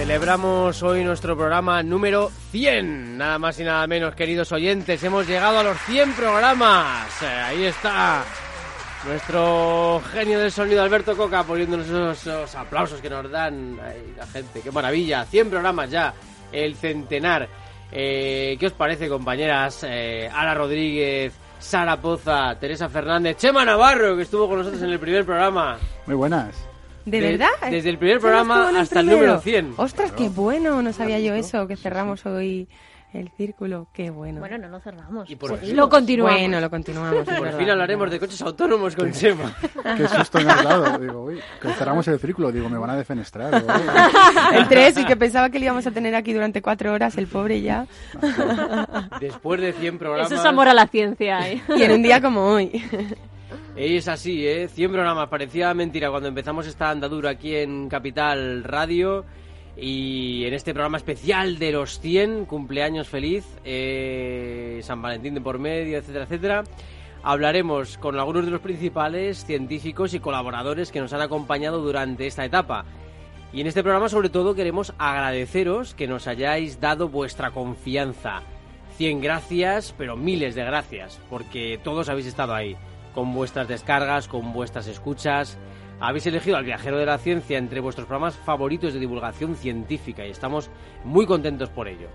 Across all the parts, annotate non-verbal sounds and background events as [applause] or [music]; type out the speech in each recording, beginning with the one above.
Celebramos hoy nuestro programa número 100, nada más y nada menos, queridos oyentes. Hemos llegado a los 100 programas. Eh, ahí está nuestro genio del sonido, Alberto Coca, poniéndonos esos, aplausos que nos dan la gente. ¡Qué maravilla! 100 programas ya, el centenar. Eh, ¿Qué os parece, compañeras? Eh, Ala Rodríguez, Sara Poza, Teresa Fernández, Chema Navarro, que estuvo con nosotros en el primer programa. Muy buenas. ¿De, De- verdad? desde el primer ¿Solo programa hasta el primero? número 100. Ostras, qué bueno, no sabía yo eso, que cerramos hoy el círculo, qué bueno. Bueno, no lo cerramos. Y por Lo continuamos. Bueno, lo continuamos. Por verdad. fin hablaremos de coches autónomos con Chema. [laughs] Qué susto me has dado. Digo, uy, que cerramos el círculo. Digo, me van a defenestrar. [laughs] El 3, y que pensaba que le íbamos a tener aquí durante cuatro horas, el pobre ya. Después de 100 programas. Eso es amor a la ciencia, ¿eh? Y en un día como hoy. [laughs] Es así, ¿eh? 100 programas. Parecía mentira cuando empezamos esta andadura aquí en Capital Radio. Y en este programa especial de los 100, cumpleaños feliz, eh, San Valentín de por medio, etcétera, etcétera. Hablaremos con algunos de los principales científicos y colaboradores que nos han acompañado durante esta etapa. Y en este programa sobre todo queremos agradeceros que nos hayáis dado vuestra confianza. 100 gracias, pero miles de gracias, porque todos habéis estado ahí, con vuestras descargas, con vuestras escuchas. Habéis elegido al viajero de la ciencia entre vuestros programas favoritos de divulgación científica y estamos muy contentos por ello.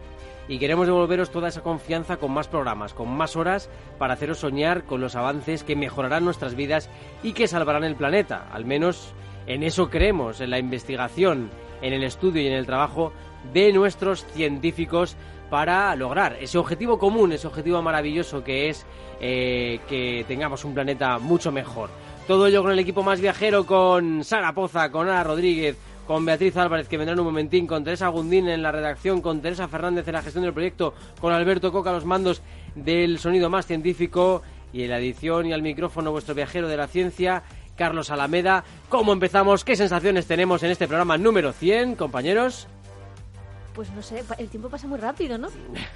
Y queremos devolveros toda esa confianza con más programas, con más horas, para haceros soñar con los avances que mejorarán nuestras vidas y que salvarán el planeta. Al menos en eso creemos, en la investigación, en el estudio y en el trabajo de nuestros científicos para lograr ese objetivo común, ese objetivo maravilloso que es eh, que tengamos un planeta mucho mejor. Todo ello con el equipo más viajero, con Sara Poza, con Ana Rodríguez, con Beatriz Álvarez, que vendrá en un momentín, con Teresa Gundín en la redacción, con Teresa Fernández en la gestión del proyecto, con Alberto Coca los mandos del sonido más científico y en la edición y al micrófono vuestro viajero de la ciencia, Carlos Alameda. ¿Cómo empezamos? ¿Qué sensaciones tenemos en este programa número 100, compañeros? Pues no sé, pa- el tiempo pasa muy rápido, ¿no?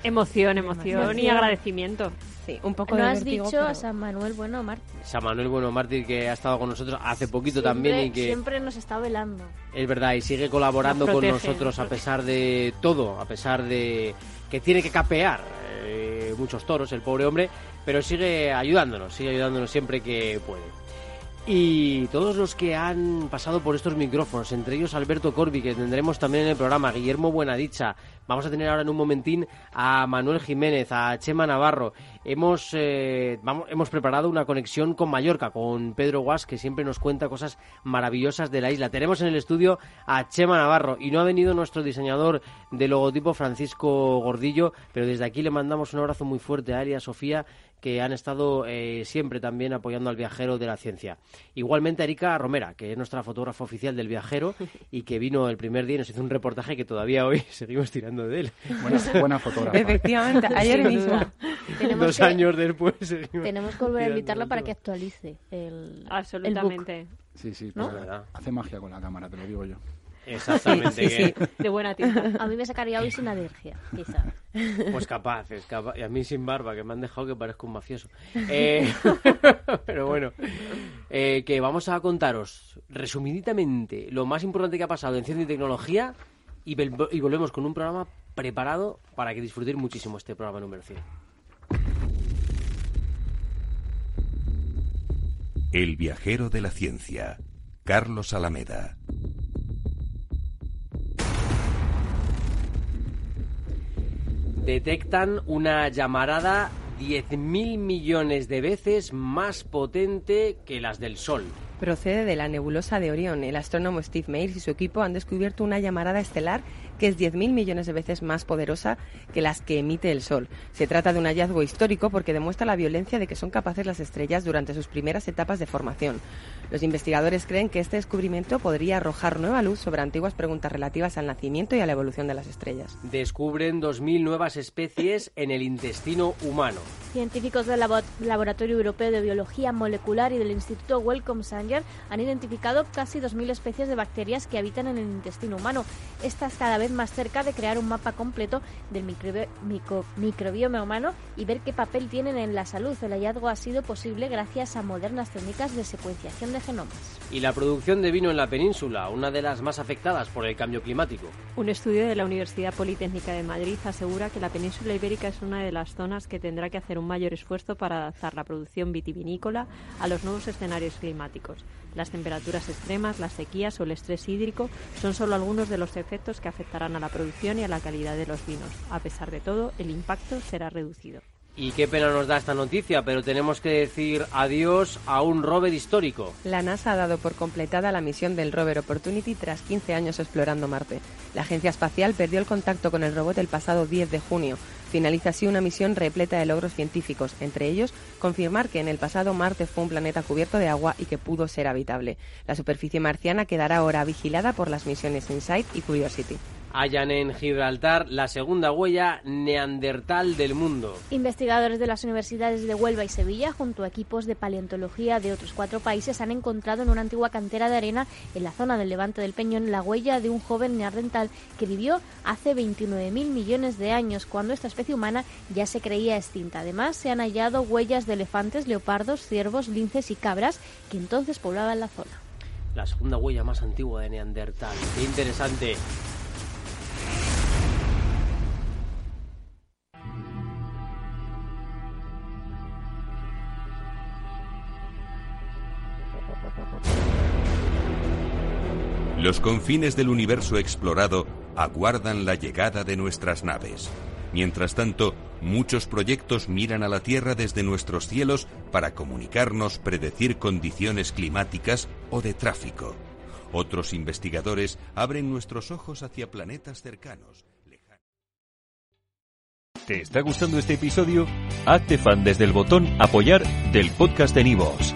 Emoción, emoción y agradecimiento. Sí, un poco No de has dicho pero- a San Manuel Bueno Martín. San Manuel Bueno Mártir, que ha estado con nosotros hace poquito también y que Siempre nos está velando. es verdad y sigue colaborando Nos con nosotros nos a pesar de todo, a pesar de que tiene que capear eh, muchos toros el pobre hombre, pero sigue ayudándonos, sigue ayudándonos siempre que puede. Y todos los que han pasado por estos micrófonos, entre ellos Alberto Corbi, que tendremos también en el programa, Guillermo Buenadicha, vamos a tener ahora en un momentín a Manuel Jiménez, a Chema Navarro. Hemos, eh, hemos preparado una conexión con Mallorca, con Pedro Guas, que siempre nos cuenta cosas maravillosas de la isla. Tenemos en el estudio a Chema Navarro y no ha venido nuestro diseñador de logotipo, Francisco Gordillo, pero desde aquí le mandamos un abrazo muy fuerte a él y a Sofía, que han estado eh, siempre también apoyando al viajero de la ciencia. Igualmente a Erika Romera, que es nuestra fotógrafa oficial del viajero [laughs] y que vino el primer día y nos hizo un reportaje que todavía hoy [laughs] seguimos tirando de él. Buena, buena fotógrafa. Efectivamente, [laughs] ayer mismo. Dos que- años después Tenemos que volver a invitarla para que actualice el, Absolutamente. Sí, sí, ¿No? pues, Es verdad. hace magia con la cámara, te lo digo yo. Exactamente. Sí, sí, De buena tinta. A mí me sacaría hoy sin alergia, quizá. Pues capaz, es capaz. Y a mí sin barba, que me han dejado que parezco un mafioso. [laughs] Eh, [laughs] pero bueno, eh, que vamos a contaros resumidamente lo más importante que ha pasado en ciencia y tecnología y volvemos con un programa preparado para que disfrutéis muchísimo este programa número 100. El viajero de la ciencia, Carlos Alameda. Detectan una llamarada 10.000 millones de veces más potente que las del Sol. Procede de la nebulosa de Orión. El astrónomo Steve Mayles y su equipo han descubierto una llamarada estelar que es 10.000 millones de veces más poderosa que las que emite el Sol. Se trata de un hallazgo histórico porque demuestra la violencia de que son capaces las estrellas durante sus primeras etapas de formación. Los investigadores creen que este descubrimiento podría arrojar nueva luz sobre antiguas preguntas relativas al nacimiento y a la evolución de las estrellas. Descubren 2.000 nuevas especies en el intestino humano. Científicos del labo- Laboratorio Europeo de Biología Molecular y del Instituto Wellcome Sanger han identificado casi 2.000 especies de bacterias que habitan en el intestino humano. Estás cada vez más cerca de crear un mapa completo del microbi- mico- microbioma humano y ver qué papel tienen en la salud. El hallazgo ha sido posible gracias a modernas técnicas de secuenciación de genomas. Y la producción de vino en la península, una de las más afectadas por el cambio climático. Un estudio de la Universidad Politécnica de Madrid asegura que la península ibérica es una de las zonas que tendrá que hacer un mayor esfuerzo para adaptar la producción vitivinícola a los nuevos escenarios climáticos. Las temperaturas extremas, las sequías o el estrés hídrico son solo algunos de los efectos que afectarán a la producción y a la calidad de los vinos. A pesar de todo, el impacto será reducido. Y qué pena nos da esta noticia, pero tenemos que decir adiós a un rover histórico. La NASA ha dado por completada la misión del rover Opportunity tras 15 años explorando Marte. La agencia espacial perdió el contacto con el robot el pasado 10 de junio. Finaliza así una misión repleta de logros científicos, entre ellos confirmar que en el pasado Marte fue un planeta cubierto de agua y que pudo ser habitable. La superficie marciana quedará ahora vigilada por las misiones InSight y Curiosity. Hallan en Gibraltar la segunda huella neandertal del mundo. Investigadores de las universidades de Huelva y Sevilla, junto a equipos de paleontología de otros cuatro países, han encontrado en una antigua cantera de arena en la zona del levante del Peñón la huella de un joven neandertal que vivió hace 29.000 millones de años, cuando esta especie humana ya se creía extinta. Además, se han hallado huellas de elefantes, leopardos, ciervos, linces y cabras que entonces poblaban la zona. La segunda huella más antigua de Neandertal. Qué interesante. Los confines del universo explorado aguardan la llegada de nuestras naves. Mientras tanto, muchos proyectos miran a la Tierra desde nuestros cielos para comunicarnos, predecir condiciones climáticas o de tráfico. Otros investigadores abren nuestros ojos hacia planetas cercanos. ¿Te está gustando este episodio? Hazte fan desde el botón Apoyar del podcast de Nivos.